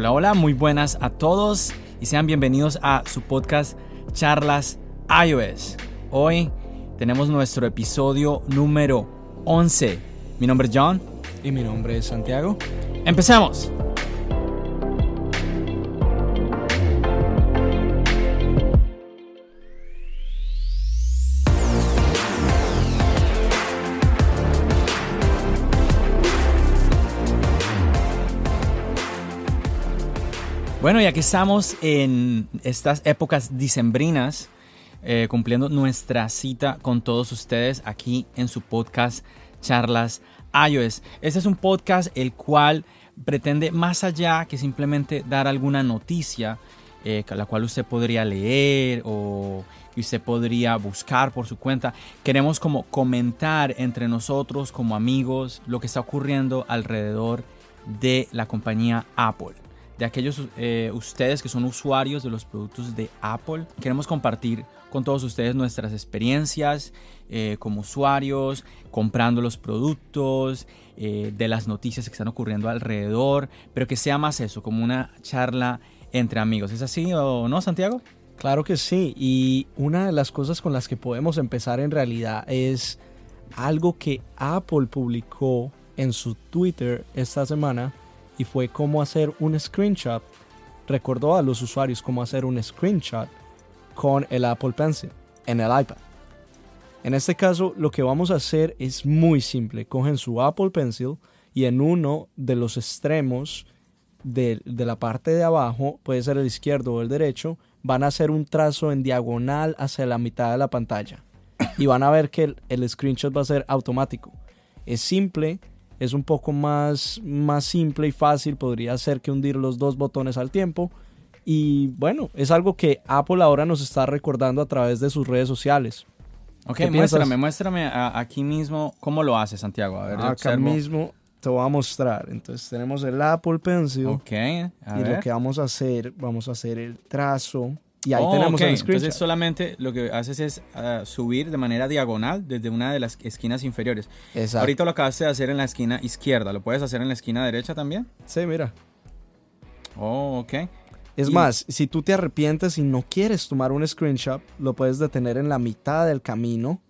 Hola, hola, muy buenas a todos y sean bienvenidos a su podcast Charlas iOS. Hoy tenemos nuestro episodio número 11. Mi nombre es John. Y mi nombre es Santiago. Empecemos. Bueno, ya que estamos en estas épocas dicembrinas, eh, cumpliendo nuestra cita con todos ustedes aquí en su podcast Charlas iOS. Este es un podcast el cual pretende más allá que simplemente dar alguna noticia, eh, la cual usted podría leer o usted podría buscar por su cuenta. Queremos como comentar entre nosotros como amigos lo que está ocurriendo alrededor de la compañía Apple de aquellos eh, ustedes que son usuarios de los productos de Apple. Queremos compartir con todos ustedes nuestras experiencias eh, como usuarios, comprando los productos, eh, de las noticias que están ocurriendo alrededor, pero que sea más eso, como una charla entre amigos. ¿Es así o no, Santiago? Claro que sí, y una de las cosas con las que podemos empezar en realidad es algo que Apple publicó en su Twitter esta semana y fue cómo hacer un screenshot. Recordó a los usuarios cómo hacer un screenshot con el Apple Pencil en el iPad. En este caso, lo que vamos a hacer es muy simple. Cogen su Apple Pencil y en uno de los extremos de, la parte de abajo, puede ser el izquierdo o el derecho, van a hacer un trazo en diagonal hacia la mitad de la pantalla. Y van a ver que el, el screenshot va a ser automático. Es simple, es un poco más, más simple y fácil, podría ser que hundir los dos botones al tiempo. Y bueno, es algo que Apple ahora nos está recordando a través de sus redes sociales. Ok, muéstrame, muéstrame aquí mismo cómo lo hace Santiago. A ver, Acá mismo te voy a mostrar. Entonces tenemos el Apple Pencil. Ok, y lo que vamos a hacer, vamos a hacer el trazo y ahí oh, tenemos screenshot. Entonces solamente lo que haces es ah, subir de manera diagonal desde una de las esquinas inferiores. Exacto. Ahorita lo acabaste de hacer en la esquina izquierda. ¿Lo puedes hacer en la esquina derecha también? Sí, mira. Oh, ok. Es más, si tú te arrepientes y no quieres tomar un screenshot, lo puedes detener en la mitad del camino.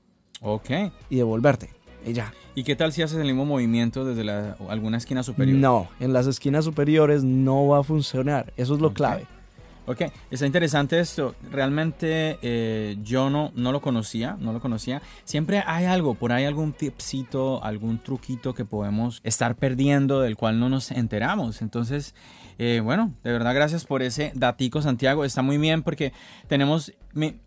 Ok. Y devolverte. Y ya. ¿Y qué tal si haces el mismo movimiento desde alguna esquina superior? No, en las esquinas superiores no va a funcionar. Eso es lo clave. Ok, está interesante esto. Realmente eh, yo no, no lo conocía, no lo conocía. Siempre hay algo, por ahí algún tipcito, algún truquito que podemos estar perdiendo del cual no nos enteramos. Entonces, eh, bueno, de verdad gracias por ese datico, Santiago. Está muy bien porque tenemos, me,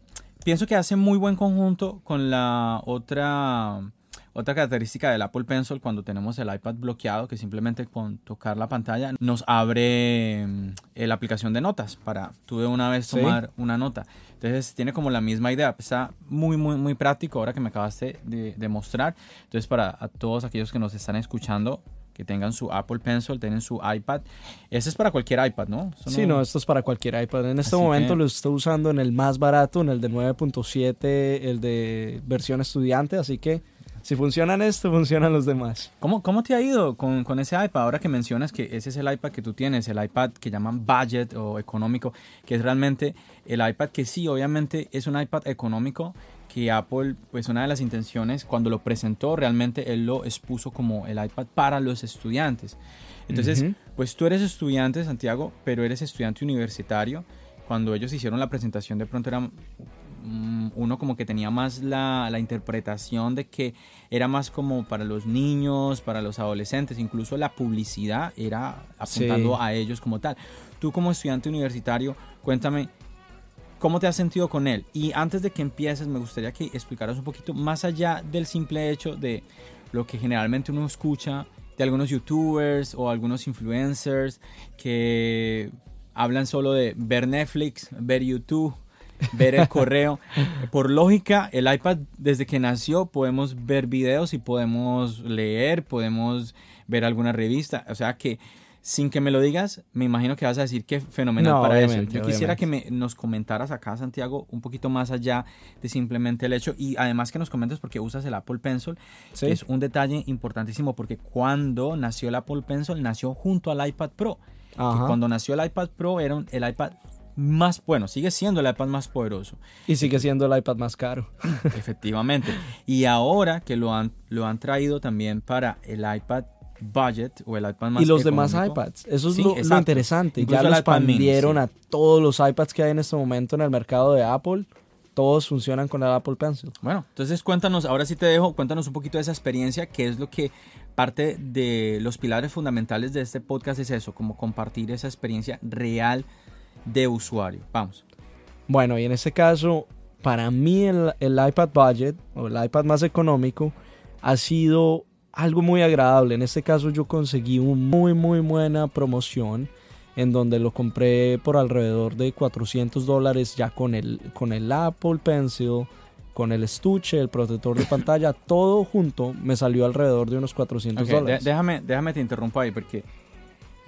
pienso que hace muy buen conjunto con la otra otra característica del Apple Pencil cuando tenemos el iPad bloqueado, que simplemente con tocar la pantalla nos abre mm, la aplicación de notas para tú de una vez tomar una nota. Entonces tiene como la misma idea. Está muy, muy, muy práctico ahora que me acabaste de, mostrar. Entonces para todos aquellos que nos están escuchando, que tengan su Apple Pencil, tienen su iPad. Este es para cualquier iPad, ¿no? sí, no, esto es para cualquier iPad. En este momento lo estoy usando en el más barato, en el de 9.7, el de versión estudiante, así que si funcionan esto, funcionan los demás. ¿Cómo, cómo te ha ido con, con, ese iPad? Ahora que mencionas que ese es el iPad que tú tienes, el iPad que llaman budget o económico, que es realmente el iPad que sí, obviamente es un iPad económico que Apple, pues una de las intenciones, cuando lo presentó, realmente él lo expuso como el iPad para los estudiantes. Entonces, pues tú eres estudiante, Santiago, pero eres estudiante universitario. Cuando ellos hicieron la presentación, de pronto era Mm, uno como que tenía más la, interpretación de que era más como para los niños, para los adolescentes, incluso la publicidad era apuntando a ellos como tal. Tú como estudiante universitario, cuéntame, ¿cómo te has sentido con él? Y antes de que empieces, me gustaría que explicaras un poquito más allá del simple hecho de lo que generalmente uno escucha de algunos youtubers o algunos influencers que hablan solo de ver Netflix, ver YouTube, ver el correo. Por lógica, el iPad desde que nació podemos ver videos y podemos leer, podemos ver alguna revista. O sea que sin que me lo digas, me imagino que vas a decir que fenomenal para eso. Yo quisiera que me, nos comentaras acá, Santiago, un poquito más allá de simplemente el hecho y además que nos comentes porque usas el Apple Pencil, que es un detalle importantísimo porque cuando nació el Apple Pencil nació junto al iPad Pro. cuando nació el iPad Pro era el iPad más, bueno, sigue siendo el iPad más poderoso. Y sigue siendo el iPad más caro. Efectivamente. Y ahora que lo han, lo han traído también para el iPad budget o el iPad más Y los demás iPads. Eso es lo, interesante. ya lo expandieron a todos los iPads que hay en este momento en el mercado de Apple. Todos funcionan con el Apple Pencil. Bueno, entonces cuéntanos, ahora sí te dejo, cuéntanos un poquito de esa experiencia, que es lo que parte de los pilares fundamentales de este podcast es eso, como compartir esa experiencia real de usuario. Vamos. Bueno, y en este caso, para mí el, el iPad budget o el iPad más económico ha sido algo muy agradable. En este caso yo conseguí una muy muy buena promoción en donde lo compré por alrededor de 400 dólares ya con el, con el Apple Pencil, con el estuche, el protector de pantalla, todo junto me salió alrededor de unos 400 dólares. déjame, déjame te interrumpo ahí porque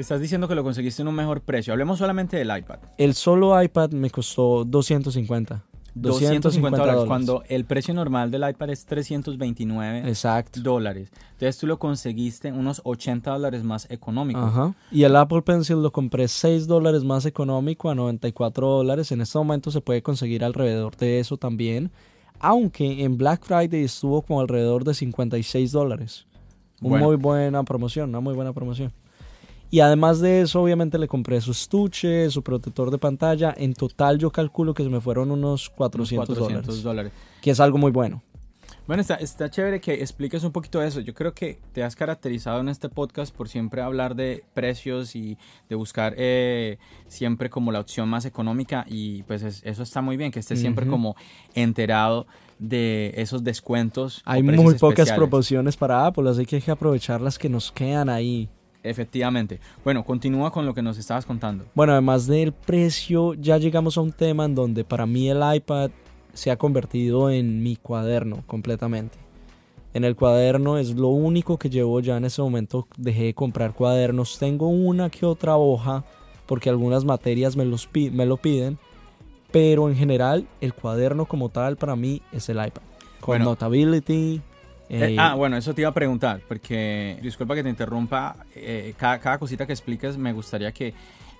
estás diciendo que lo conseguiste en un mejor precio. Hablemos solamente del iPad. El solo iPad me costó 250. 250 dólares, cuando el precio normal del iPad es 329 Exacto. dólares. Entonces tú lo conseguiste unos 80 dólares más económico. Ajá. Y el Apple Pencil lo compré 6 dólares más económico a 94 dólares. En este momento se puede conseguir alrededor de eso también. Aunque en Black Friday estuvo como alrededor de 56 dólares. Una muy buena promoción, una muy buena promoción. Y además de eso, obviamente le compré su estuche, su protector de pantalla. En total yo calculo que se me fueron unos 400, dólares, Que es algo muy bueno. Bueno, está, está chévere que expliques un poquito eso. Yo creo que te has caracterizado en este podcast por siempre hablar de precios y de buscar eh, siempre como la opción más económica y pues eso está muy bien, que estés siempre como enterado de esos descuentos. Hay muy pocas proporciones para Apple, así que hay que aprovechar las que nos quedan ahí. Efectivamente. Bueno, continúa con lo que nos estabas contando. Bueno, además del precio, ya llegamos a un tema en donde para mí el iPad se ha convertido en mi cuaderno completamente. En el cuaderno es lo único que llevo ya en ese momento. Dejé de comprar cuadernos. Tengo una que otra hoja porque algunas materias me, los me lo piden. Pero en general el cuaderno como tal para mí es el iPad. Con Notability, eh, ah, bueno, eso te iba a preguntar, porque disculpa que te interrumpa, eh, cada, cosita que expliques me gustaría que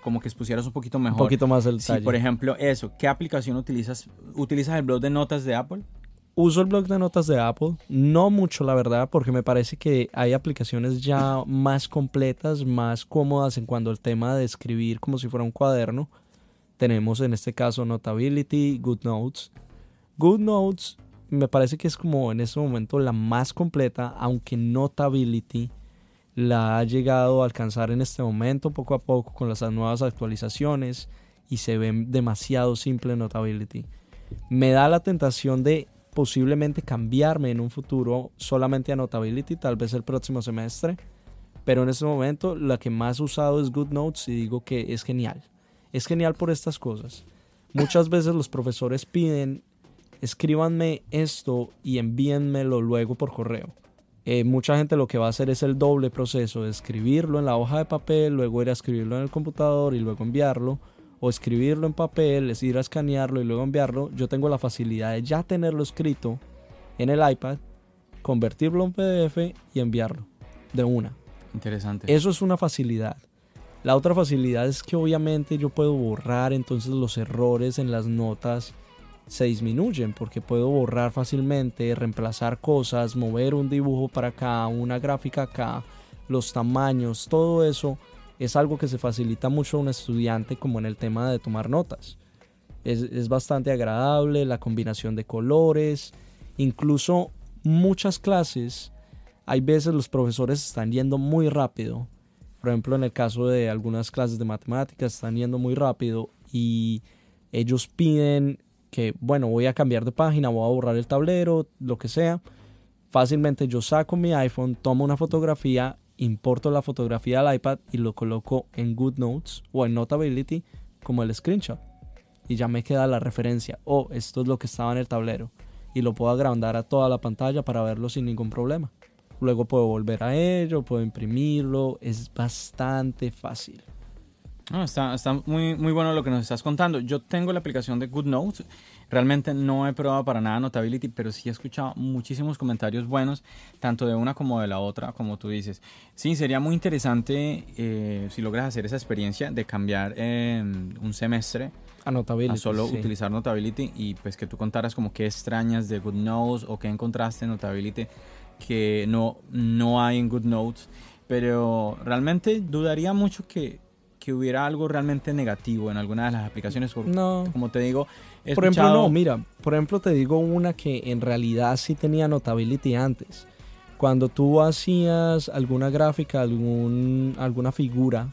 como que expusieras un poquito mejor. Un poquito más el detalle. por ejemplo, eso, ¿qué aplicación utilizas? ¿Utilizas el blog de notas de Apple? Uso el blog de notas de Apple, no mucho la verdad, porque me parece que hay aplicaciones ya más completas, más cómodas en cuanto al tema de escribir como si fuera un cuaderno. Tenemos en este caso Notability, GoodNotes. GoodNotes me parece que es como en ese momento la más completa, aunque Notability la ha llegado a alcanzar en este momento poco a poco con las nuevas actualizaciones y se ve demasiado simple Notability. Me da la tentación de posiblemente cambiarme en un futuro solamente a Notability, tal vez el próximo semestre, pero en este momento la que más he usado es GoodNotes y digo que es genial. Es genial por estas cosas. Muchas veces los profesores piden escríbanme esto y envíenmelo luego por correo. Eh, mucha gente lo que va a hacer es el doble proceso de escribirlo en la hoja de papel, luego ir a escribirlo en el computador y luego enviarlo, o escribirlo en papel, es ir a escanearlo y luego enviarlo. Yo tengo la facilidad de ya tenerlo escrito en el iPad, convertirlo en PDF y enviarlo de una. Interesante. Eso es una facilidad. La otra facilidad es que obviamente yo puedo borrar entonces los errores en las notas se disminuyen porque puedo borrar fácilmente, reemplazar cosas, mover un dibujo para acá, una gráfica acá, los tamaños, todo eso es algo que se facilita mucho a un estudiante como en el tema de tomar notas. Es, es bastante agradable la combinación de colores, incluso muchas clases, hay veces los profesores están yendo muy rápido. Por ejemplo, en el caso de algunas clases de matemáticas están yendo muy rápido y ellos piden que, bueno, voy a cambiar de página, voy a borrar el tablero, lo que sea. fácilmente yo saco mi iPhone, tomo una fotografía, importo la fotografía al iPad y lo coloco en GoodNotes o en Notability como el screenshot. Y ya me queda la referencia. Oh, esto es lo que estaba en el tablero. Y lo puedo agrandar a toda la pantalla para verlo sin ningún problema. Luego puedo volver a ello, puedo imprimirlo. Es bastante fácil. Está, está muy, muy bueno lo que nos estás contando. Yo tengo la aplicación de GoodNotes. Realmente no he probado para nada Notability, pero sí he escuchado muchísimos comentarios buenos, tanto de una como de la otra, como tú dices. Sí, sería muy interesante eh, si logras hacer esa experiencia de cambiar un semestre a Notability. A solo utilizar Notability y pues que tú contaras como qué extrañas de GoodNotes o qué encontraste en Notability que no, no hay en GoodNotes. Pero realmente dudaría mucho que, que hubiera algo realmente negativo en alguna de las aplicaciones. No. Como te digo, por ejemplo, no, mira, por ejemplo te digo una que en realidad sí tenía Notability antes. Cuando tú hacías alguna gráfica, algún, alguna figura,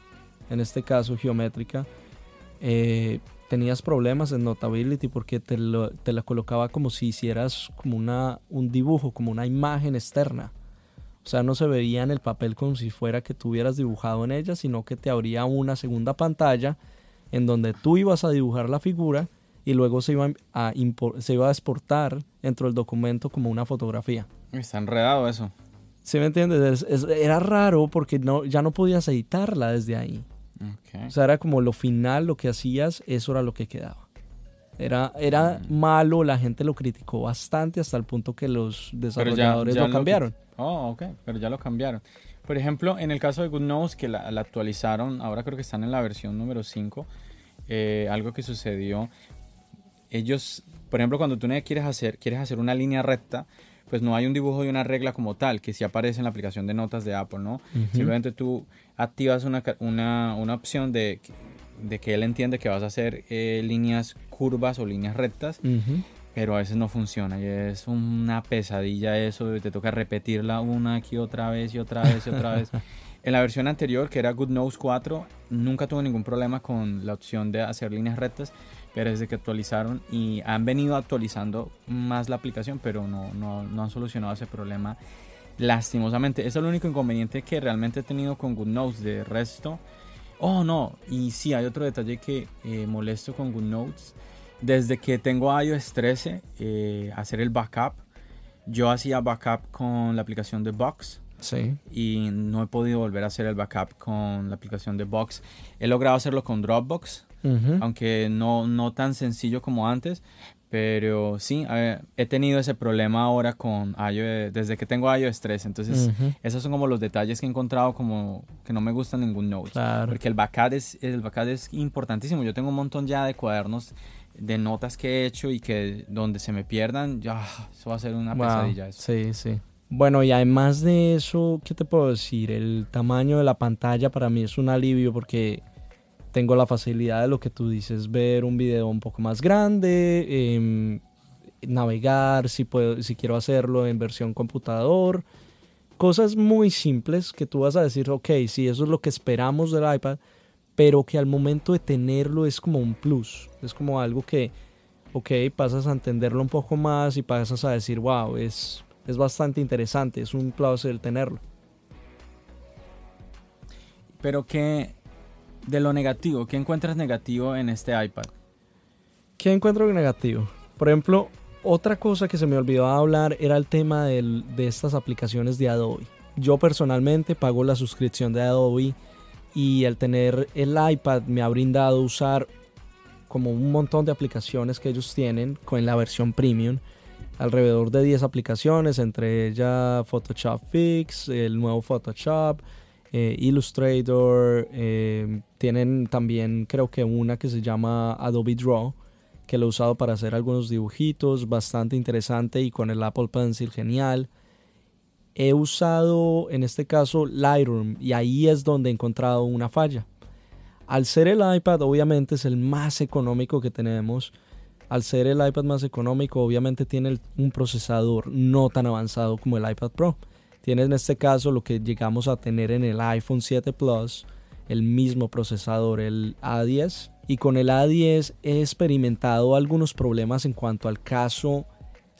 en este caso geométrica, eh, tenías problemas en Notability porque te, te, la colocaba como si hicieras como una, un dibujo, como una imagen externa. O sea, no se veía en el papel como si fuera que tuvieras dibujado en ella, sino que te abría una segunda pantalla en donde tú ibas a dibujar la figura y luego se iba a, se iba a exportar dentro del documento como una fotografía. Está enredado eso. ¿Sí me entiendes? era raro porque no, ya no podías editarla desde ahí. O sea, era como lo final, lo que hacías, eso era lo que quedaba. Era, era mm. malo, la gente lo criticó bastante hasta el punto que los desarrolladores lo cambiaron. Oh, ok, pero ya lo cambiaron. Por ejemplo, en el caso de GoodNotes, que la, actualizaron, ahora creo que están en la versión número 5, eh, algo que sucedió, ellos, por ejemplo, cuando tú quieres hacer, quieres hacer una línea recta, pues no hay un dibujo de una regla como tal, que sí aparece en la aplicación de notas de Apple, ¿no? Simplemente tú activas una, una, una opción de, de, que él entiende que vas a hacer eh, líneas curvas o líneas rectas, pero a veces no funciona y es una pesadilla eso, te toca repetirla una aquí otra vez y otra vez y otra vez. En la versión anterior, que era GoodNotes 4, nunca tuve ningún problema con la opción de hacer líneas rectas, pero desde que actualizaron y han venido actualizando más la aplicación, pero no, no, no han solucionado ese problema lastimosamente. Eso es el único inconveniente que realmente he tenido con GoodNotes. De resto, oh no, y sí, hay otro detalle que eh, molesto con GoodNotes. Desde que tengo iOS 13, eh, hacer el backup. Yo hacía backup con la aplicación de Box. Sí. Y no he podido volver a hacer el backup con la aplicación de Box. He logrado hacerlo con Dropbox, aunque no, no tan sencillo como antes. Pero sí, he tenido ese problema ahora con iOS, desde que tengo iOS 3. Entonces, esos son como los detalles que he encontrado como que no me gustan ningún Note. Porque el backup, es, el backup es importantísimo. Yo tengo un montón ya de cuadernos de notas que he hecho y que donde se me pierdan, ya, eso va a ser una pesadilla. Sí, sí. Bueno, y además de eso, ¿qué te puedo decir? El tamaño de la pantalla para mí es un alivio porque tengo la facilidad de lo que tú dices, ver un video un poco más grande, em, navegar si, puedo, si quiero hacerlo en versión computador. Cosas muy simples que tú vas a decir, ok, sí, eso es lo que esperamos del iPad, pero que al momento de tenerlo es como un plus, es como algo que, ok, pasas a entenderlo un poco más y pasas a decir, wow, es, es bastante interesante, es un placer tenerlo. Pero que de lo negativo, ¿qué encuentras negativo en este iPad? ¿Qué encuentro negativo? Por ejemplo, otra cosa que se me olvidó hablar era el tema de estas aplicaciones de Adobe. Yo personalmente pago la suscripción de Adobe y al tener el iPad me ha brindado usar como un montón de aplicaciones que ellos tienen con la versión premium. Alrededor de 10 aplicaciones, entre ellas Photoshop Fix, el nuevo Photoshop, eh, Illustrator, eh, tienen también creo que una que se llama Adobe Draw, que lo he usado para hacer algunos dibujitos, bastante interesante y con el Apple Pencil genial. He usado en este caso Lightroom y ahí es donde he encontrado una falla. Al ser el iPad obviamente es el más económico que tenemos. Al ser el iPad más económico obviamente tiene un procesador no tan avanzado como el iPad Pro. Tiene en este caso lo que llegamos a tener en el iPhone 7 Plus, el mismo procesador, el A10. Y con el A10 he experimentado algunos problemas en cuanto al caso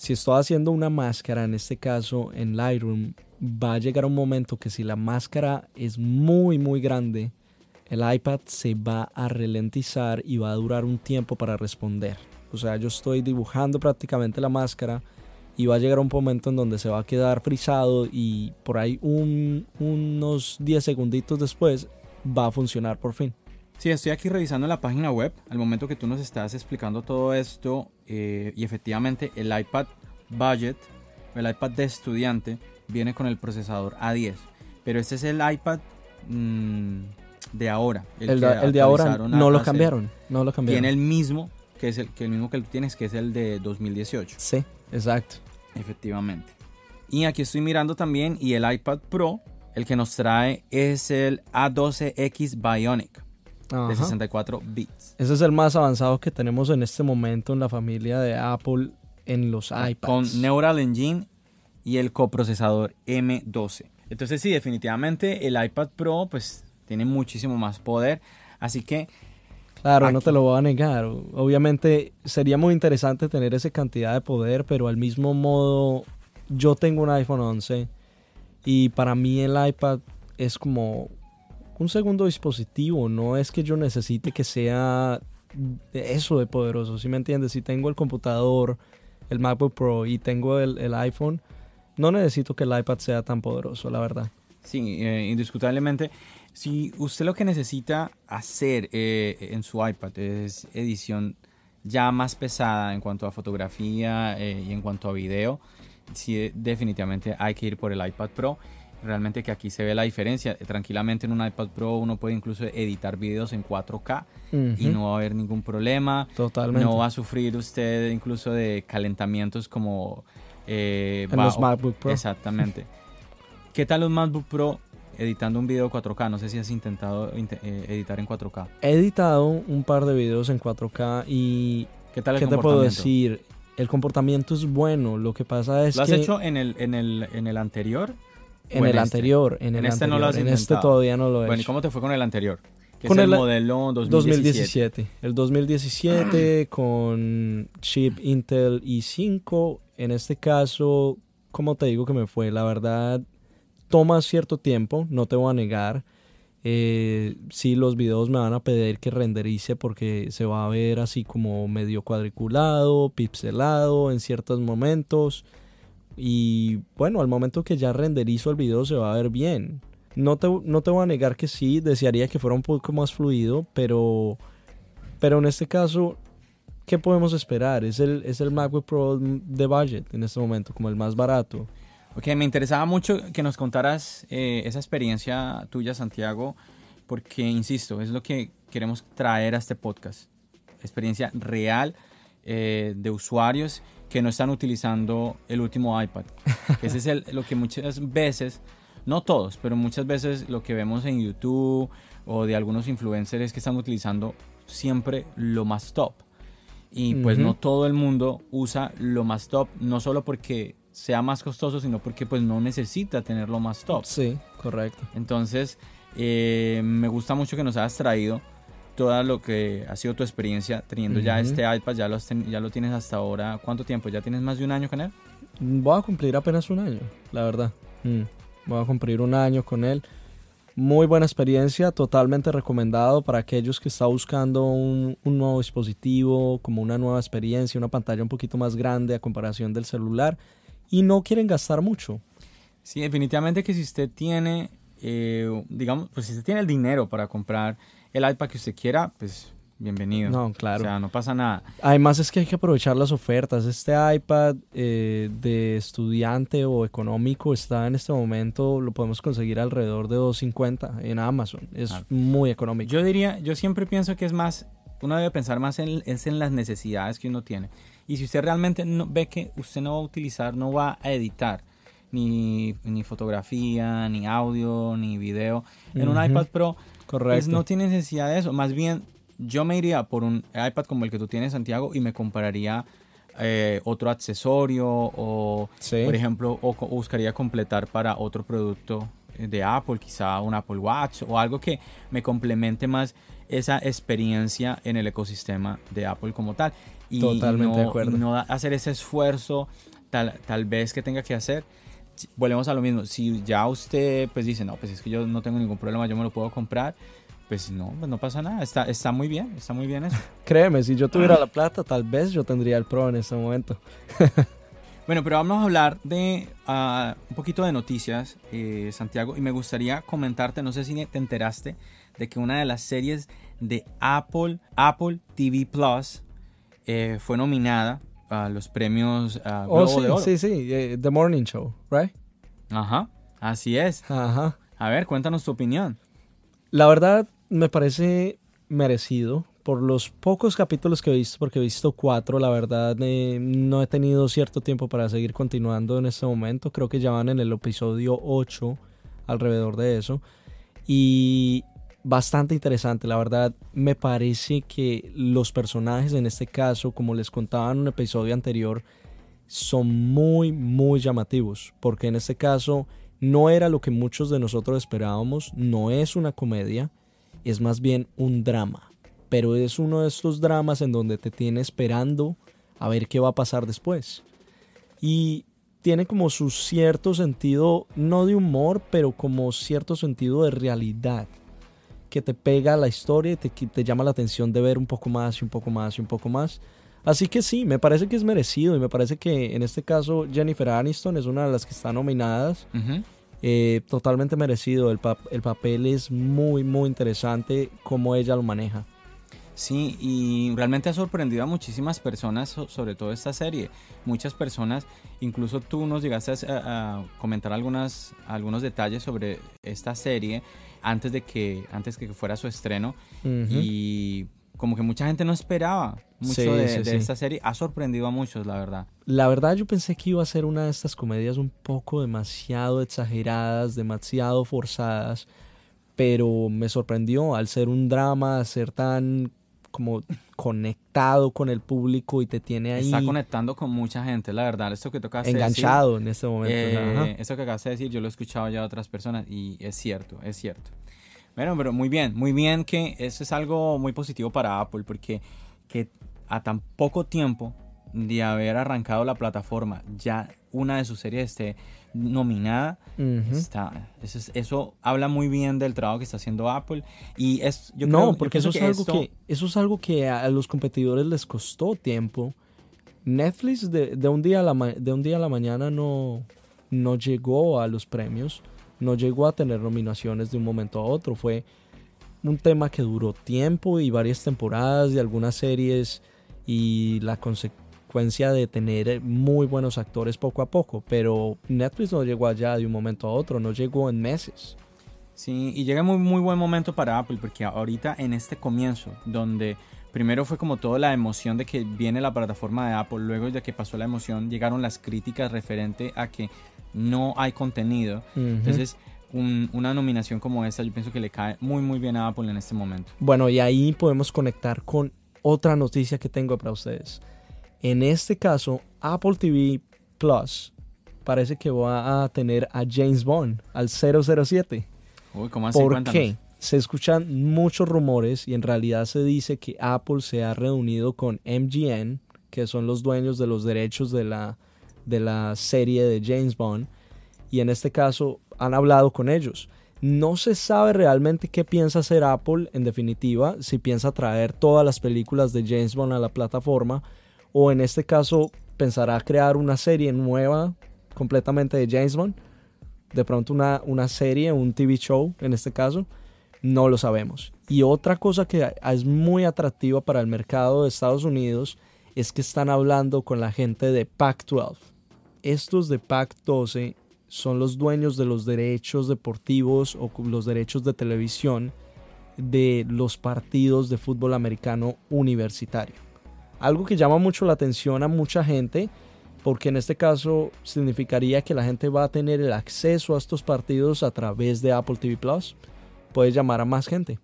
si estoy haciendo una máscara, en este caso en Lightroom, va a llegar un momento que si la máscara es muy, muy grande, el iPad se va a ralentizar y va a durar un tiempo para responder. O sea, yo estoy dibujando prácticamente la máscara y va a llegar un momento en donde se va a quedar frisado y por ahí unos 10 segunditos después va a funcionar por fin. Sí, estoy aquí revisando la página web al momento que tú nos estás explicando todo esto eh, y efectivamente el iPad Budget, el iPad de estudiante, viene con el procesador A10. Pero este es el iPad mm, de ahora. El, de, ahora no lo cambiaron. No lo cambiaron. Tiene el mismo que es el, que el mismo que tú tienes, que es el de 2018. Sí, exacto. Efectivamente. Y aquí estoy mirando también y el iPad Pro, el que nos trae es el A12X Bionic de 64 bits. Ese es el más avanzado que tenemos en este momento en la familia de Apple en los iPads. Con Neural Engine y el coprocesador M12. Entonces sí, definitivamente el iPad Pro pues tiene muchísimo más poder. Así que... Claro, no te lo voy a negar. Obviamente sería muy interesante tener esa cantidad de poder, pero al mismo modo yo tengo un iPhone 11 y para mí el iPad es como un segundo dispositivo. No es que yo necesite que sea eso de poderoso, ¿sí me entiendes? Si tengo el computador, el MacBook Pro y tengo el iPhone, no necesito que el iPad sea tan poderoso, la verdad. Sí, eh, indiscutablemente. Si usted lo que necesita hacer eh, en su iPad es edición ya más pesada en cuanto a fotografía eh, y en cuanto a video, sí, definitivamente hay que ir por el iPad Pro. Realmente que aquí se ve la diferencia. Tranquilamente en un iPad Pro uno puede incluso editar videos en 4K y no va a haber ningún problema. Totalmente. No va a sufrir usted incluso de calentamientos como eh, en los MacBook Pro. Exactamente. ¿Qué tal un MacBook Pro editando un video 4K? No sé si has intentado eh, editar en 4K. He editado un par de videos en 4K y... ¿Qué tal el ¿Qué te puedo decir? El comportamiento es bueno. Lo que pasa es que... ¿Lo has hecho en el, en el, en el anterior? En el este? anterior. En, el este no lo has En este todavía no lo he Bueno, ¿y cómo te fue con el anterior? con el, modelo 2017. 2017. El 2017 con chip Intel i5 en este caso, como te digo que me fue, la verdad, toma cierto tiempo, no te voy a negar. Eh, sí, los videos me van a pedir que renderice porque se va a ver así como medio cuadriculado, pixelado en ciertos momentos. Y bueno, al momento que ya renderizo el video se va a ver bien. No te, no te voy a negar que sí, desearía que fuera un poco más fluido, pero, pero en este caso ¿qué podemos esperar? Es el, es el MacBook Pro de budget en este momento, como el más barato. Ok, me interesaba mucho que nos contaras eh, esa experiencia tuya, Santiago, porque, insisto, es lo que queremos traer a este podcast. Experiencia real eh, de usuarios que no están utilizando el último iPad. Ese es el, lo que muchas veces, no todos, pero muchas veces lo que vemos en YouTube o de algunos influencers que están utilizando siempre lo más top. Y pues no todo el mundo usa lo más top, no solo porque sea más costoso, sino porque pues no necesita tener lo más top. Sí, correcto. Entonces, eh, me gusta mucho que nos hayas traído todo lo que ha sido tu experiencia teniendo ya este iPad, ya lo, ya lo tienes hasta ahora. ¿Cuánto tiempo? ¿Ya tienes más de un año con él? Voy a cumplir apenas un año, la verdad. Mm. Voy a cumplir un año con él. Muy buena experiencia, totalmente recomendado para aquellos que están buscando un, nuevo dispositivo, como una nueva experiencia, una pantalla un poquito más grande a comparación del celular y no quieren gastar mucho. Sí, definitivamente que si usted tiene, eh, digamos, pues si usted tiene el dinero para comprar el iPad que usted quiera, pues bienvenido. No, claro. O sea, no pasa nada. Además es que hay que aprovechar las ofertas. Este iPad eh, de estudiante o económico está en este momento, lo podemos conseguir alrededor de 250 en Amazon. Es muy económico. Yo diría, yo siempre pienso que es más, uno debe pensar más en, en las necesidades que uno tiene. Y si usted realmente no, ve que usted no va a utilizar, no va a editar ni, ni fotografía, ni audio, ni video en un iPad Pro, pues Correcto. no tiene necesidad de eso. Más bien yo me iría por un iPad como el que tú tienes, Santiago, y me compraría eh, otro accesorio o, por ejemplo, o, buscaría completar para otro producto de Apple, quizá un Apple Watch o algo que me complemente más esa experiencia en el ecosistema de Apple como tal. Y Totalmente no, de acuerdo. no hacer ese esfuerzo tal, tal vez que tenga que hacer. Volvemos a lo mismo. Si ya usted pues dice, no, pues es que yo no tengo ningún problema, yo me lo puedo comprar pues no, pues no pasa nada, está, está muy bien, está muy bien eso. Créeme, si yo tuviera la plata, tal vez yo tendría el Pro en este momento. bueno, pero vamos a hablar de uh, un poquito de noticias, eh, Santiago, y me gustaría comentarte, no sé si te enteraste, de que una de las series de Apple, Apple TV Plus, eh, fue nominada a los premios uh, Globo oh, sí, de Oro. Sí, sí, eh, The Morning Show, ¿right? Ajá, así es. Ajá. A ver, cuéntanos tu opinión. La verdad, me parece merecido por los pocos capítulos que he visto, porque he visto cuatro, la verdad eh, no he tenido cierto tiempo para seguir continuando en este momento, creo que ya van en el episodio 8 alrededor de eso y bastante interesante, la verdad me parece que los personajes en este caso, como les contaba en un episodio anterior, son muy muy llamativos, porque en este caso no era lo que muchos de nosotros esperábamos, no es una comedia, es más bien un drama. Pero es uno de estos dramas en donde te tiene esperando a ver qué va a pasar después. Y tiene como su cierto sentido, no de humor, pero como cierto sentido de realidad. Que te pega la historia y te, te llama la atención de ver un poco más y un poco más y un poco más. Así que sí, me parece que es merecido y me parece que en este caso Jennifer Aniston es una de las que está nominadas. Uh -huh. Eh, totalmente merecido. El, el, papel es muy, muy interesante como ella lo maneja. Sí, y realmente ha sorprendido a muchísimas personas sobre todo esta serie. Muchas personas, incluso tú nos llegaste a, a comentar algunas, algunos detalles sobre esta serie antes de que, antes que fuera su estreno. Uh -huh. Y como que mucha gente no esperaba mucho Sí, de, sí, de sí. esta serie. Ha sorprendido a muchos, la verdad. La verdad yo pensé que iba a ser una de estas comedias un poco demasiado exageradas, demasiado forzadas, pero me sorprendió al ser un drama, al ser tan como conectado con el público y te tiene ahí Está conectando con mucha gente, la verdad. Esto que tocas enganchado en este momento. Eh, Ajá. eso que acabas de decir, yo lo he escuchado ya de otras personas y es cierto, es cierto. Bueno, pero muy bien, muy bien que eso es algo muy positivo para Apple porque que a tan poco tiempo de haber arrancado la plataforma ya una de sus series esté nominada, está, eso, es- eso habla muy bien del trabajo que está haciendo Apple y es, yo no, creo- yo porque eso es, algo esto- que, eso es algo que a los competidores les costó tiempo. Netflix de, de un, día a la, de un día a la mañana no, no llegó a los premios, no llegó a tener nominaciones de un momento a otro. Fue un tema que duró tiempo y varias temporadas de algunas series y la consecuencia de tener muy buenos actores poco a poco. Pero Netflix no llegó allá de un momento a otro, no llegó en meses. Sí, y llega muy, muy buen momento para Apple porque ahorita en este comienzo, donde primero fue como toda la emoción de que viene la plataforma de Apple, luego de que pasó la emoción llegaron las críticas referente a que no hay contenido. Ujú. Entonces, un- una nominación como esta yo pienso que le cae muy, muy bien a Apple en este momento. Bueno, y ahí podemos conectar con otra noticia que tengo para ustedes. En este caso, Apple TV Plus parece que va a tener a James Bond, al 007. Uy, ¿cómo así? ¿Por Cuéntanos. qué? Se escuchan muchos rumores y en realidad se dice que Apple se ha reunido con MGM, que son los dueños de los derechos de la, de la serie de James Bond, y en este caso han hablado con ellos. No se sabe realmente qué piensa hacer Apple en definitiva, si piensa traer todas las películas de James Bond a la plataforma o en este caso pensará crear una serie nueva completamente de James Bond, de pronto una, una serie, un TV show en este caso, no lo sabemos. Y otra cosa que es muy atractiva para el mercado de Estados Unidos es que están hablando con la gente de Pac-12. Estos de Pac-12 son los dueños de los derechos deportivos o los derechos de televisión de los partidos de fútbol americano universitario. Algo que llama mucho la atención a mucha gente porque en este caso significaría que la gente va a tener el acceso a estos partidos a través de Apple TV Plus. Puede llamar a más gente.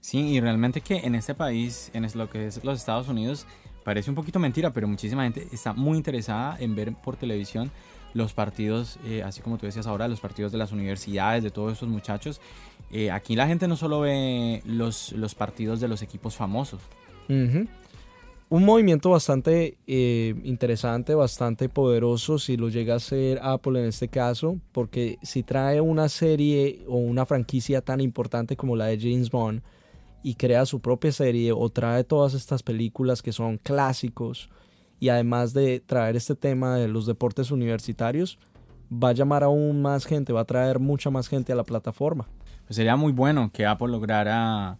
Sí, y realmente que en este país, en lo que es los Estados Unidos, parece un poquito mentira, pero muchísima gente está muy interesada en ver por televisión los partidos, eh, así como tú decías ahora, los partidos de las universidades, de todos esos muchachos. Eh, aquí la gente no solo ve los, los partidos de los equipos famosos. Un movimiento bastante eh, interesante, bastante poderoso si lo llega a hacer Apple en este caso, porque si trae una serie o una franquicia tan importante como la de James Bond y crea su propia serie o trae todas estas películas que son clásicos y además de traer este tema de los deportes universitarios, va a llamar aún más gente, va a traer mucha más gente a la plataforma. Pues sería muy bueno que Apple lograra,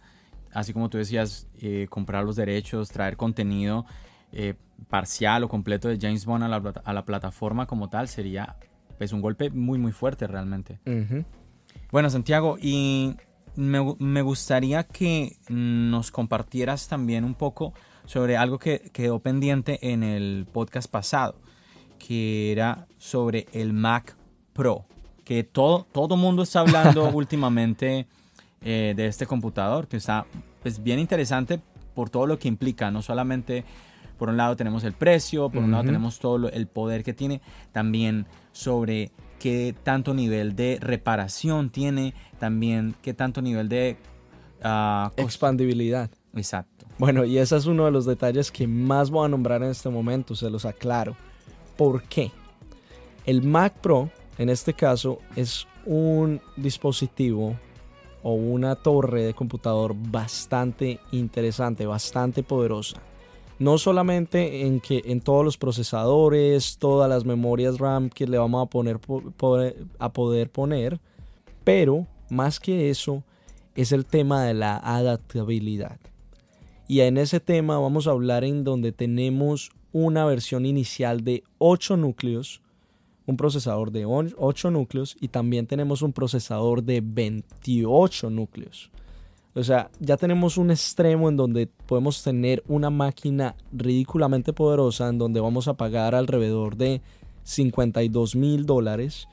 así como tú decías, eh, comprar los derechos, traer contenido eh, parcial o completo de James Bond a la, plataforma como tal, sería pues un golpe muy muy fuerte realmente. Bueno, Santiago, y me, me, gustaría que nos compartieras también un poco sobre algo que quedó pendiente en el podcast pasado, que era sobre el Mac Pro, que todo todo mundo está hablando últimamente eh, de este computador, que está pues, bien interesante por todo lo que implica, no solamente por un lado tenemos el precio, por un lado tenemos todo el poder que tiene, también sobre qué tanto nivel de reparación tiene, también qué tanto nivel de uh, expandibilidad. Exacto. Bueno, y ese es uno de los detalles que más voy a nombrar en este momento, se los aclaro. ¿Por qué? El Mac Pro, en este caso, es un dispositivo o una torre de computador bastante interesante, bastante poderosa. No solamente en que en todos los procesadores, todas las memorias RAM que le vamos a poner a poder poner, pero más que eso es el tema de la adaptabilidad. Y en ese tema vamos a hablar en donde tenemos una versión inicial de 8 núcleos, un procesador de 8 núcleos y también tenemos un procesador de 28 núcleos. O sea, ya tenemos un extremo en donde podemos tener una máquina ridículamente poderosa en donde vamos a pagar alrededor de 52 mil dólares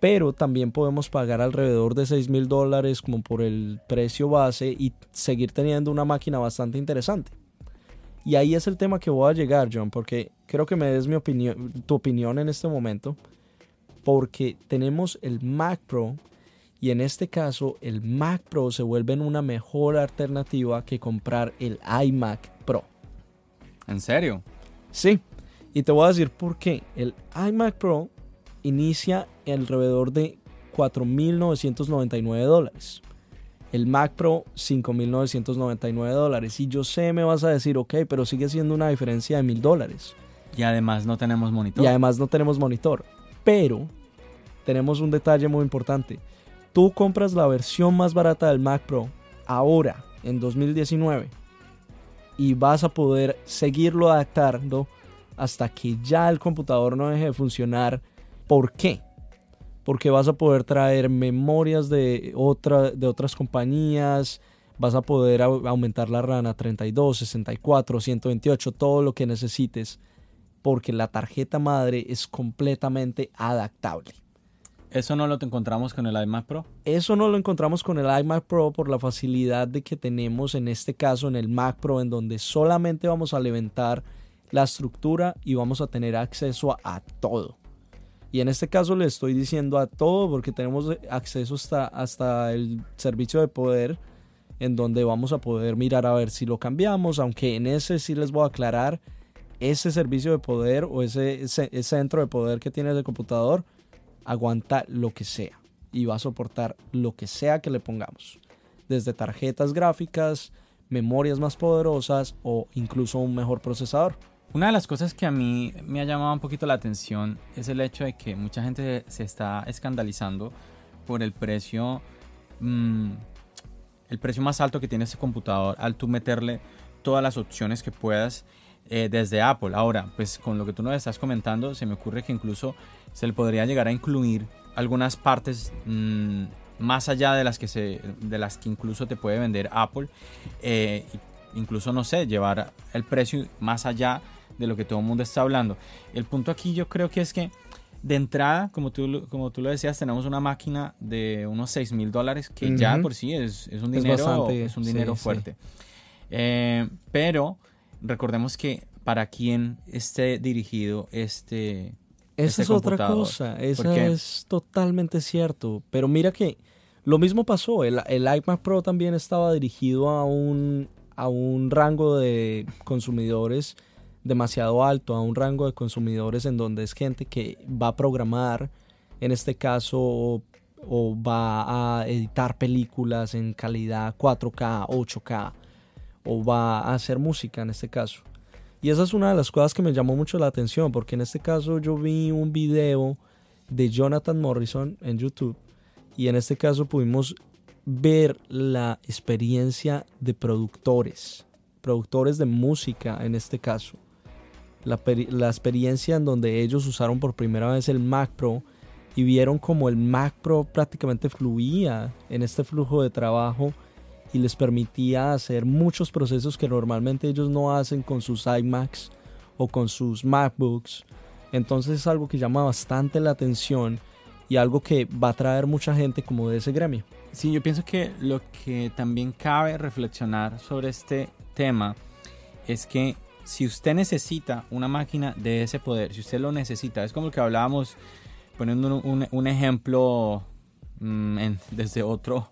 pero también podemos pagar alrededor de 6 mil dólares como por el precio base y seguir teniendo una máquina bastante interesante. Y ahí es el tema que voy a llegar, John, porque creo que me des mi opinión, tu opinión en este momento, porque tenemos el Mac Pro y en este caso el Mac Pro se vuelve una mejor alternativa que comprar el iMac Pro. ¿En serio? Sí, y te voy a decir por qué. El iMac Pro inicia alrededor de 4.999 dólares. El Mac Pro 5.999 dólares. Y yo sé, me vas a decir, ok, pero sigue siendo una diferencia de 1.000 dólares. Y además no tenemos monitor. Y además no tenemos monitor. Pero tenemos un detalle muy importante. Tú compras la versión más barata del Mac Pro ahora, en 2019, y vas a poder seguirlo adaptando hasta que ya el computador no deje de funcionar ¿Por qué? Porque vas a poder traer memorias de, otra, de otras compañías, vas a poder aumentar la RAM a 32, 64, 128, todo lo que necesites, porque la tarjeta madre es completamente adaptable. ¿Eso no lo encontramos con el iMac Pro? Eso no lo encontramos con el iMac Pro por la facilidad de que tenemos en este caso en el Mac Pro, en donde solamente vamos a levantar la estructura y vamos a tener acceso a todo. Y en este caso le estoy diciendo a todo porque tenemos acceso hasta, hasta el servicio de poder en donde vamos a poder mirar a ver si lo cambiamos, aunque en ese sí les voy a aclarar, ese servicio de poder o ese, centro de poder que tiene el computador aguanta lo que sea y va a soportar lo que sea que le pongamos, desde tarjetas gráficas, memorias más poderosas o incluso un mejor procesador. Una de las cosas que a mí me ha llamado un poquito la atención es el hecho de que mucha gente se está escandalizando por el precio, mm, el precio más alto que tiene ese computador al tú meterle todas las opciones que puedas eh, desde Apple. Ahora, pues con lo que tú nos estás comentando, se me ocurre que incluso se le podría llegar a incluir algunas partes mm, más allá de las que se, de las que incluso te puede vender Apple. Eh, incluso no sé, llevar el precio más allá de lo que todo el mundo está hablando. El punto aquí yo creo que es que de entrada, como tú, como tú lo decías, tenemos una máquina de unos 6 mil dólares que ya por sí es, un dinero, es, un dinero fuerte. Eh, pero recordemos que para quien esté dirigido este, este Esa es otra cosa, Porque- es totalmente cierto. Pero mira que lo mismo pasó, el, el iMac Pro también estaba dirigido a un, a un rango de consumidores demasiado alto, a un rango de consumidores en donde es gente que va a programar, en este caso, o, o va a editar películas en calidad 4K, 8K, o va a hacer música en este caso. Y esa es una de las cosas que me llamó mucho la atención, porque en este caso yo vi un video de Jonathan Morrison en YouTube, y en este caso pudimos ver la experiencia de productores, productores de música en este caso. La, la experiencia en donde ellos usaron por primera vez el Mac Pro y vieron como el Mac Pro prácticamente fluía en este flujo de trabajo y les permitía hacer muchos procesos que normalmente ellos no hacen con sus iMacs o con sus MacBooks. Entonces es algo que llama bastante la atención y algo que va a traer mucha gente como de ese gremio. Sí, yo pienso que lo que también cabe reflexionar sobre este tema es que si usted necesita una máquina de ese poder, si usted lo necesita, es como lo que hablábamos, poniendo un, ejemplo mm, desde otro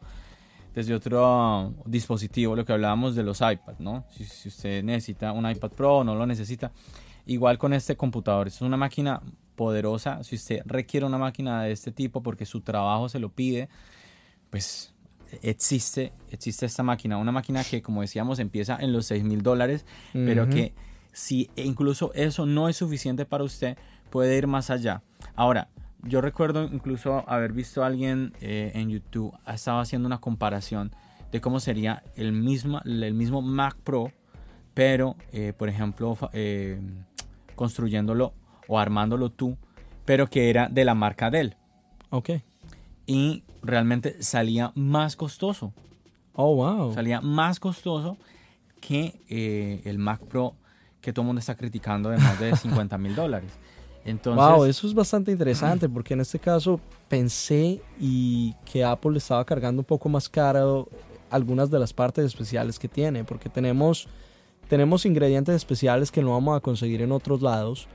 desde otro dispositivo, lo que hablábamos de los iPads, ¿no? Si, si usted necesita un iPad Pro o no lo necesita, igual con este computador, es una máquina poderosa, si usted requiere una máquina de este tipo porque su trabajo se lo pide, pues existe, existe esta máquina, una máquina que como decíamos empieza en los 6 mil dólares, pero que si incluso eso no es suficiente para usted, puede ir más allá. Ahora, yo recuerdo incluso haber visto a alguien eh, en YouTube, estaba haciendo una comparación de cómo sería el mismo, el mismo Mac Pro, pero eh, por ejemplo eh, construyéndolo o armándolo tú, pero que era de la marca Dell Ok. y realmente salía más costoso. Oh, wow. Salía más costoso que el Mac Pro que todo el mundo está criticando de más de 50 mil dólares. Entonces, wow, eso es bastante interesante porque en este caso pensé y que Apple estaba cargando un poco más caro algunas de las partes especiales que tiene porque tenemos tenemos ingredientes especiales que no vamos a conseguir en otros lados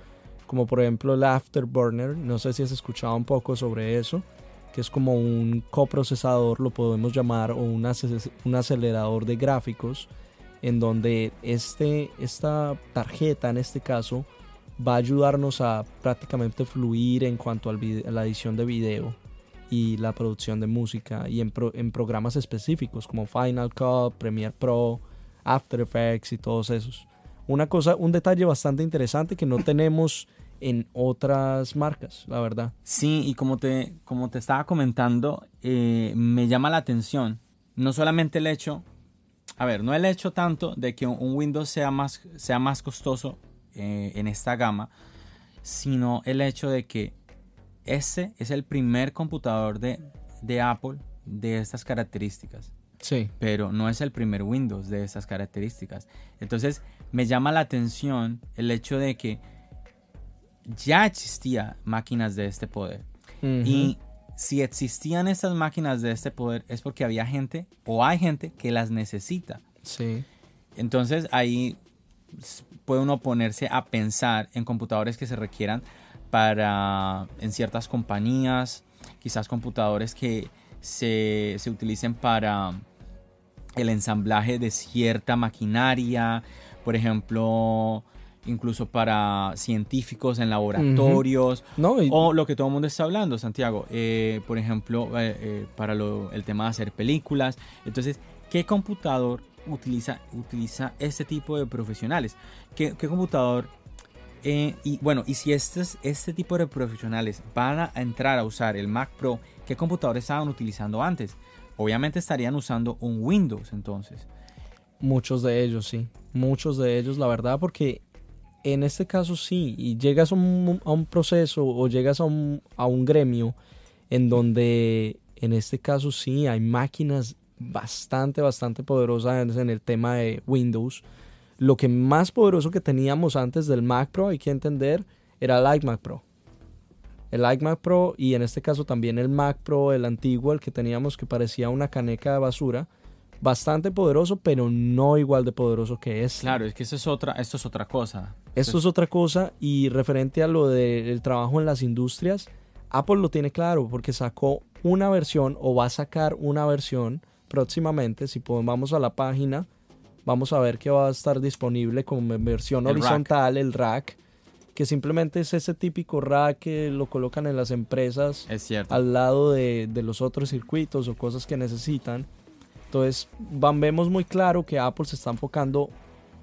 como por ejemplo el Afterburner, no sé si has escuchado un poco sobre eso, que es como un coprocesador, lo podemos llamar, o un, un acelerador de gráficos, en donde este, esta tarjeta en este caso va a ayudarnos a prácticamente fluir en cuanto a la edición de video y la producción de música y en, pro- en programas específicos como Final Cut, Premiere Pro, After Effects y todos esos. Una cosa, un detalle bastante interesante que no tenemos en otras marcas, la verdad. Sí, y como te, como te estaba comentando, eh, me llama la atención no solamente el hecho, a ver, no el hecho tanto de que un Windows sea más, sea más costoso eh, en esta gama, sino el hecho de que este es el primer computador de, de Apple de estas características Sí. pero no es el primer Windows de estas características. Entonces me llama la atención el hecho de que ya existía máquinas de este poder. Y si existían estas máquinas de este poder es porque había gente o hay gente que las necesita. Sí. Entonces ahí puede uno ponerse a pensar en computadores que se requieran para en ciertas compañías, quizás computadores que se, se utilicen para el ensamblaje de cierta maquinaria, por ejemplo, incluso para científicos en laboratorios, No, y- o lo que todo el mundo está hablando, Santiago, eh, por ejemplo, eh, eh, para lo- el tema de hacer películas. Entonces, ¿qué computador utiliza, utiliza este tipo de profesionales? ¿Qué, qué computador? eh, y bueno, y si estos, este tipo de profesionales van a entrar a usar el Mac Pro, ¿qué computador estaban utilizando antes? Obviamente estarían usando un Windows entonces. Muchos de ellos, sí. Muchos de ellos, la verdad, porque en este caso sí, y llegas a un, a un proceso o llegas a un, a un gremio en donde en este caso sí hay máquinas bastante, bastante poderosas en el tema de Windows. Lo que más poderoso que teníamos antes del Mac Pro, hay que entender, era el iMac Pro. El iMac Pro y en este caso también el Mac Pro, el antiguo, el que teníamos que parecía una caneca de basura, bastante poderoso, pero no igual de poderoso que este. Claro, es que eso es otra, esto es otra cosa. Esto es otra cosa y referente a lo del trabajo en las industrias, Apple lo tiene claro porque sacó una versión o va a sacar una versión próximamente. Si vamos a la página, vamos a ver que va a estar disponible como versión horizontal el rack, que simplemente es ese típico rack que lo colocan en las empresas al lado de, de los otros circuitos o cosas que necesitan. Entonces, vemos muy claro que Apple se está enfocando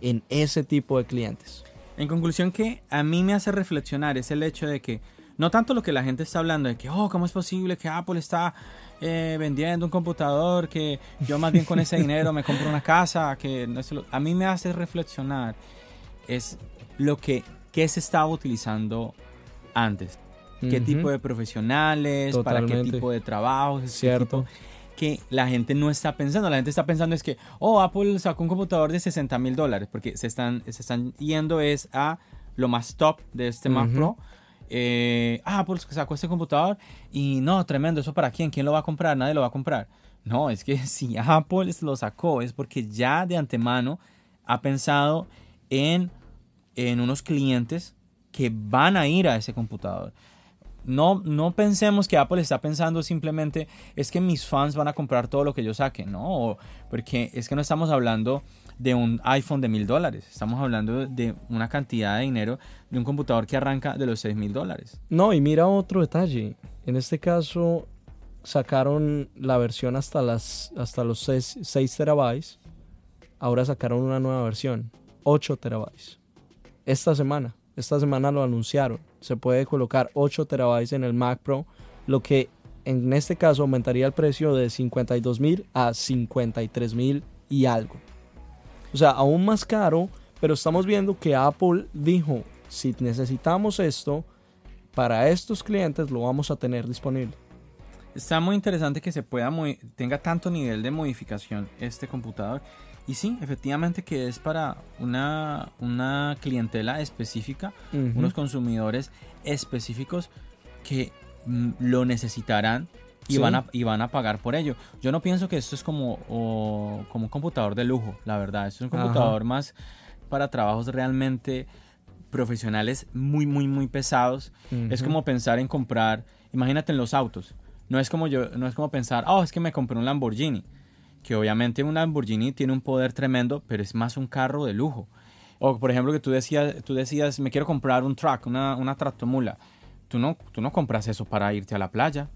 en ese tipo de clientes. En conclusión, que a mí me hace reflexionar es el hecho de que no tanto lo que la gente está hablando de que, oh, ¿cómo es posible que Apple está eh, vendiendo un computador? Que yo más bien con ese dinero me compro una casa. Que a mí me hace reflexionar es lo que, que se estaba utilizando antes. ¿Qué tipo de profesionales? ¿Para qué tipo de trabajos? Cierto que la gente no está pensando. La gente está pensando es que, oh, Apple sacó un computador de 60 mil dólares, porque se están, se están yendo es a lo más top de este Mac Pro. Eh, ah, Apple sacó este computador y no, tremendo, ¿eso para quién? ¿Quién lo va a comprar? Nadie lo va a comprar. No, es que si Apple lo sacó es porque ya de antemano ha pensado en, en unos clientes que van a ir a ese computador. No, no pensemos que Apple está pensando simplemente es que mis fans van a comprar todo lo que yo saque, no, porque es que no estamos hablando de un iPhone de mil dólares, estamos hablando de una cantidad de dinero de un computador que arranca de los seis mil dólares. No, y mira otro detalle, en este caso sacaron la versión hasta, las, hasta los 6, 6 terabytes, ahora sacaron una nueva versión, 8 terabytes, esta semana. Esta semana lo anunciaron. Se puede colocar 8 terabytes en el Mac Pro, lo que en este caso aumentaría el precio de 52 mil a 53 mil y algo. O sea, aún más caro, pero estamos viendo que Apple dijo, si necesitamos esto, para estos clientes lo vamos a tener disponible. Está muy interesante que se pueda tenga tanto nivel de modificación este computador y sí, efectivamente que es para una, una clientela específica, unos consumidores específicos que mm, lo necesitarán y, van a, y van a pagar por ello. Yo no pienso que esto es como, como un computador de lujo, la verdad. Esto es un computador más para trabajos realmente profesionales muy, muy, muy pesados. Es como pensar en comprar, imagínate en los autos. No es como yo, no es como pensar, oh, es que me compré un Lamborghini que obviamente un Lamborghini tiene un poder tremendo, pero es más un carro de lujo. O por ejemplo que tú decías, tú decías, me quiero comprar un truck, una, una tractomula. Tú no, tú no compras eso para irte a la playa,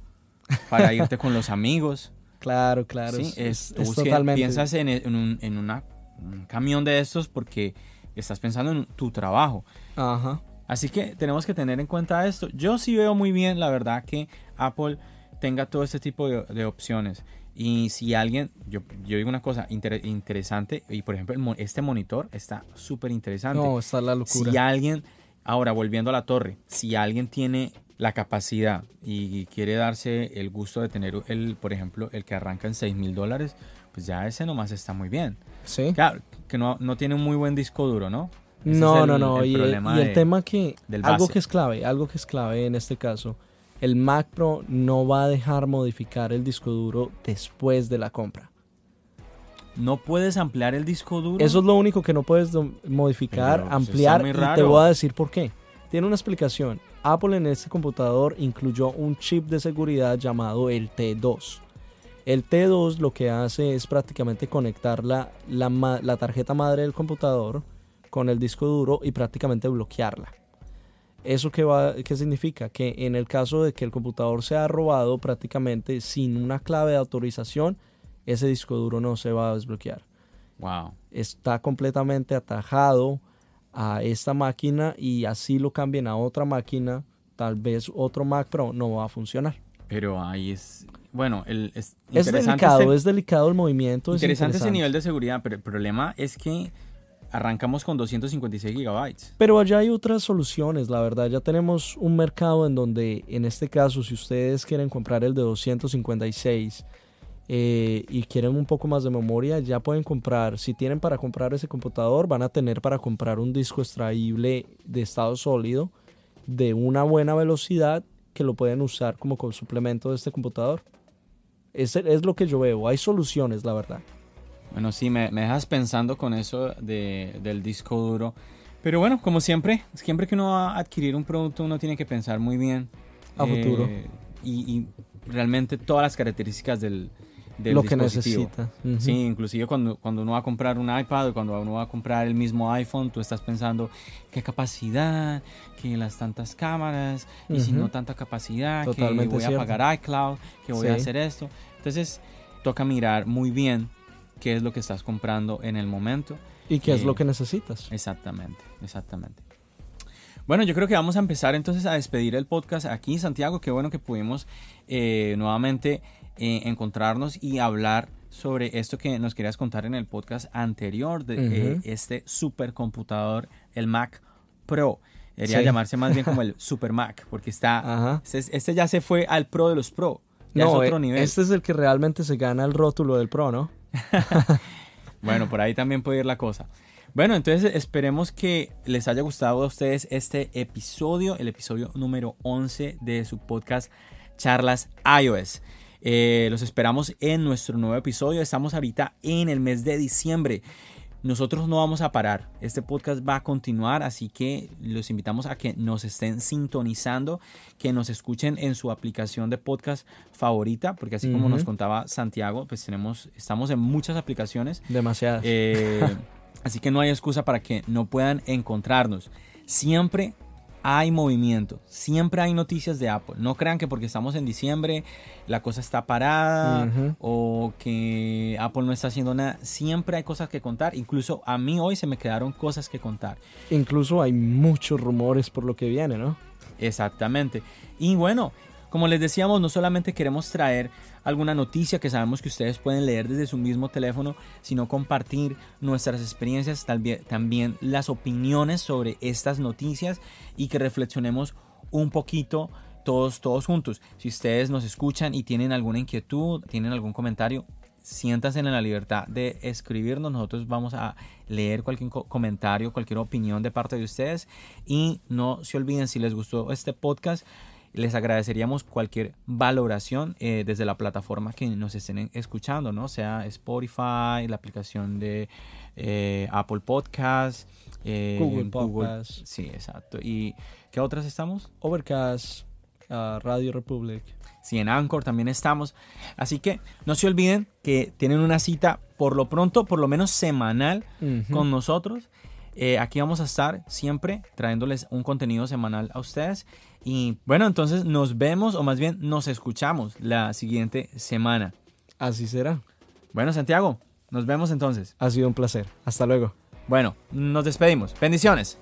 para irte con los amigos. Claro, claro. Sí, es, totalmente... piensas en, en, un, en una, un camión de estos porque estás pensando en tu trabajo. Ajá. Así que tenemos que tener en cuenta esto. Yo sí veo muy bien, la verdad, que Apple tenga todo este tipo de, de opciones. Y si alguien, yo, yo digo una cosa interesante, y por ejemplo, este monitor está súper interesante. No, está la locura. Si alguien, ahora volviendo a la torre, si alguien tiene la capacidad y quiere darse el gusto de tener, el, por ejemplo, el que arranca en 6 mil dólares, pues ya ese nomás está muy bien. Sí. Claro, que no, no tiene un muy buen disco duro, ¿no? no, no, no, y, el, tema que, algo que es clave, algo que es clave en este caso el Mac Pro no va a dejar modificar el disco duro después de la compra. ¿No puedes ampliar el disco duro? Eso es lo único que no puedes modificar, pues, ampliar y te voy a decir por qué. Tiene una explicación. Apple en este computador incluyó un chip de seguridad llamado el T2. El T2 lo que hace es prácticamente conectar la, la tarjeta madre del computador con el disco duro y prácticamente bloquearla. ¿Eso qué, va, qué significa? Que en el caso de que el computador sea robado prácticamente sin una clave de autorización, ese disco duro no se va a desbloquear. Wow. Está completamente atajado a esta máquina y así lo cambien a otra máquina, tal vez otro Mac Pro no va a funcionar. Pero ahí es, bueno, el, es, delicado, es delicado el movimiento. Interesante, ese nivel de seguridad, pero el problema es que arrancamos con 256 gigabytes. Pero allá hay otras soluciones, la verdad. Ya tenemos un mercado en donde, en este caso, si ustedes quieren comprar el de 256 eh, y quieren un poco más de memoria, ya pueden comprar. Si tienen para comprar ese computador, van a tener para comprar un disco extraíble de estado sólido de una buena velocidad que lo pueden usar como suplemento de este computador. Es, es lo que yo veo. Hay soluciones, la verdad. Bueno, sí, me, me dejas pensando con eso de, del disco duro. Pero bueno, como siempre, siempre que uno va a adquirir un producto, uno tiene que pensar muy bien. A futuro. eh, y, y realmente todas las características del, del Lo que necesita. Ujú. Sí, inclusive cuando, cuando uno va a comprar un iPad o cuando uno va a comprar el mismo iPhone, tú estás pensando qué capacidad, que las tantas cámaras, y si no tanta capacidad, Totalmente que voy cierto. a pagar iCloud, que voy a hacer esto. Entonces, toca mirar muy bien qué es lo que estás comprando en el momento. ¿Y qué es lo que necesitas? Exactamente, exactamente. Bueno, yo creo que vamos a empezar entonces a despedir el podcast aquí, Santiago. Qué bueno que pudimos eh, nuevamente eh, encontrarnos y hablar sobre esto que nos querías contar en el podcast anterior de eh, Ujú. este supercomputador, el Mac Pro. Debería Sí. llamarse más bien como el Super Mac, porque está. Este, este ya se fue al Pro de los Pro. Ya es No, otro eh, nivel. este es el que realmente se gana el rótulo del Pro, ¿no? Bueno, por ahí también puede ir la cosa. Bueno, entonces esperemos que les haya gustado a ustedes este episodio, el episodio número 11 de su podcast Charlas iOS. Eh, los esperamos en nuestro nuevo episodio. Estamos ahorita en el mes de diciembre. Nosotros no vamos a parar. Este podcast va a continuar, así que los invitamos a que nos estén sintonizando, que nos escuchen en su aplicación de podcast favorita, porque así como nos contaba Santiago, pues tenemos, estamos en muchas aplicaciones. Demasiadas. Eh, así que no hay excusa para que no puedan encontrarnos. Siempre hay movimiento, siempre hay noticias de Apple. No crean que porque estamos en diciembre la cosa está parada o que Apple no está haciendo nada. Siempre hay cosas que contar. Incluso a mí hoy se me quedaron cosas que contar. Incluso hay muchos rumores por lo que viene, ¿no? Exactamente. Y bueno, como les decíamos, no solamente queremos traer alguna noticia que sabemos que ustedes pueden leer desde su mismo teléfono, sino compartir nuestras experiencias, también las opiniones sobre estas noticias y que reflexionemos un poquito todos, todos juntos. Si ustedes nos escuchan y tienen alguna inquietud, tienen algún comentario, siéntanse en la libertad de escribirnos. Nosotros vamos a leer cualquier co- comentario, cualquier opinión de parte de ustedes. Y no se olviden, si les gustó este podcast, les agradeceríamos cualquier valoración eh, desde la plataforma que nos estén escuchando, ¿no? Sea Spotify, la aplicación de eh, Apple Podcast, eh, Google Podcast. Sí, exacto. ¿Y qué otras estamos? Overcast, ah, Radio Republic. Sí, en Anchor también estamos. Así que no se olviden que tienen una cita por lo pronto, por lo menos semanal, con nosotros. Eh, aquí vamos a estar siempre trayéndoles un contenido semanal a ustedes. Y bueno, entonces nos vemos o más bien nos escuchamos la siguiente semana. Así será. Bueno, Santiago, nos vemos entonces. Ha sido un placer. Hasta luego. Bueno, nos despedimos. Bendiciones.